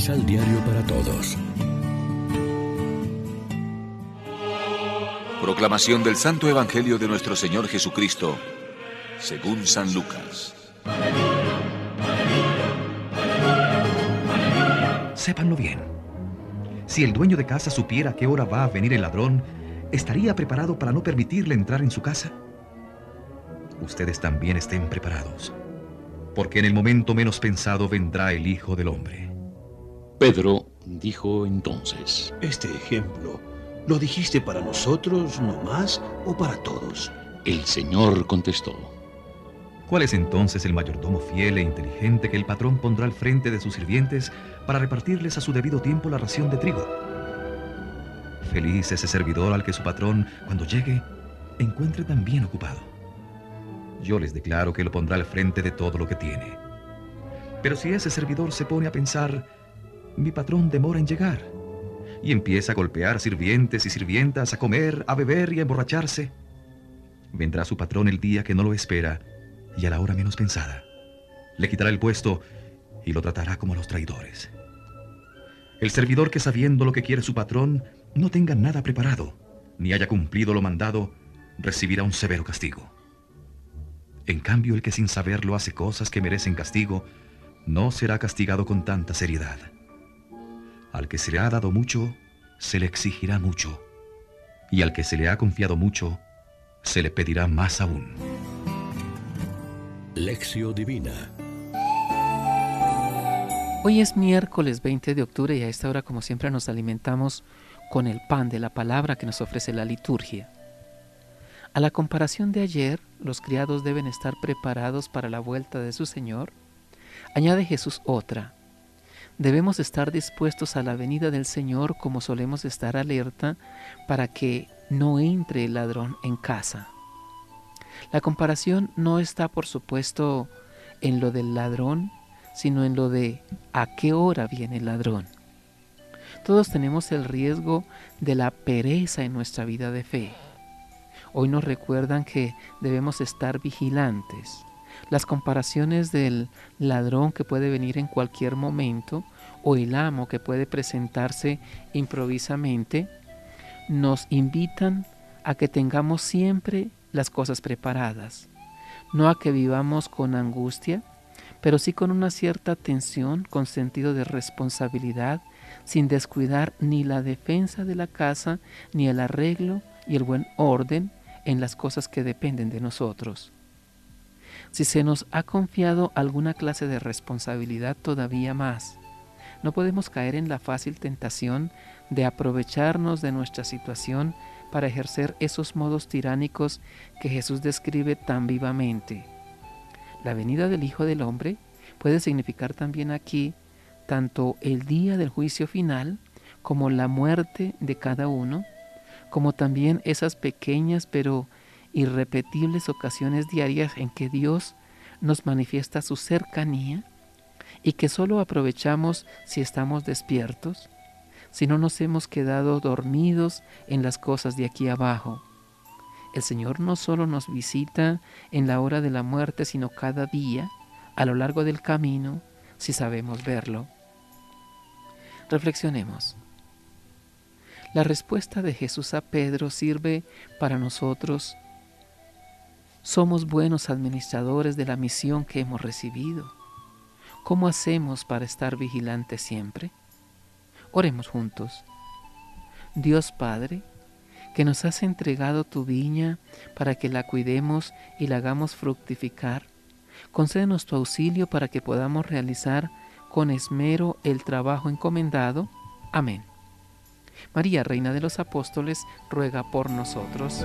misal diario para todos. Proclamación del Santo Evangelio de nuestro Señor Jesucristo, según San Lucas. Sépanlo bien. Si el dueño de casa supiera a qué hora va a venir el ladrón, ¿estaría preparado para no permitirle entrar en su casa? Ustedes también estén preparados, porque en el momento menos pensado vendrá el Hijo del Hombre. Pedro dijo entonces, Este ejemplo, ¿lo dijiste para nosotros nomás o para todos? El Señor contestó, ¿Cuál es entonces el mayordomo fiel e inteligente que el patrón pondrá al frente de sus sirvientes para repartirles a su debido tiempo la ración de trigo? Feliz ese servidor al que su patrón, cuando llegue, encuentre tan bien ocupado. Yo les declaro que lo pondrá al frente de todo lo que tiene. Pero si ese servidor se pone a pensar, mi patrón demora en llegar, y empieza a golpear sirvientes y sirvientas, a comer, a beber y a emborracharse, vendrá su patrón el día que no lo espera y a la hora menos pensada. Le quitará el puesto y lo tratará como a los traidores. El servidor que sabiendo lo que quiere su patrón no tenga nada preparado, ni haya cumplido lo mandado, recibirá un severo castigo. En cambio, el que sin saberlo hace cosas que merecen castigo, no será castigado con tanta seriedad. Al que se le ha dado mucho, se le exigirá mucho, y al que se le ha confiado mucho, se le pedirá más aún. Lección Divina. Hoy es miércoles 20 de octubre y a esta hora como siempre nos alimentamos con el pan de la palabra que nos ofrece la liturgia. A la comparación de ayer, los criados deben estar preparados para la vuelta de su Señor. Añade Jesús otra. Debemos estar dispuestos a la venida del Señor como solemos estar alerta para que no entre el ladrón en casa. La comparación no está, por supuesto, en lo del ladrón, sino en lo de a qué hora viene el ladrón. Todos tenemos el riesgo de la pereza en nuestra vida de fe. Hoy nos recuerdan que debemos estar vigilantes. Las comparaciones del ladrón que puede venir en cualquier momento o el amo que puede presentarse improvisamente nos invitan a que tengamos siempre las cosas preparadas, no a que vivamos con angustia, pero sí con una cierta tensión, con sentido de responsabilidad, sin descuidar ni la defensa de la casa, ni el arreglo y el buen orden en las cosas que dependen de nosotros. Si se nos ha confiado alguna clase de responsabilidad todavía más, no podemos caer en la fácil tentación de aprovecharnos de nuestra situación para ejercer esos modos tiránicos que Jesús describe tan vivamente. La venida del Hijo del Hombre puede significar también aquí tanto el día del juicio final como la muerte de cada uno, como también esas pequeñas pero irrepetibles ocasiones diarias en que Dios nos manifiesta su cercanía y que solo aprovechamos si estamos despiertos, si no nos hemos quedado dormidos en las cosas de aquí abajo. El Señor no solo nos visita en la hora de la muerte, sino cada día, a lo largo del camino, si sabemos verlo. Reflexionemos. La respuesta de Jesús a Pedro sirve para nosotros. Somos buenos administradores de la misión que hemos recibido. ¿Cómo hacemos para estar vigilantes siempre? Oremos juntos. Dios Padre, que nos has entregado tu viña para que la cuidemos y la hagamos fructificar, concédenos tu auxilio para que podamos realizar con esmero el trabajo encomendado. Amén. María, Reina de los Apóstoles, ruega por nosotros.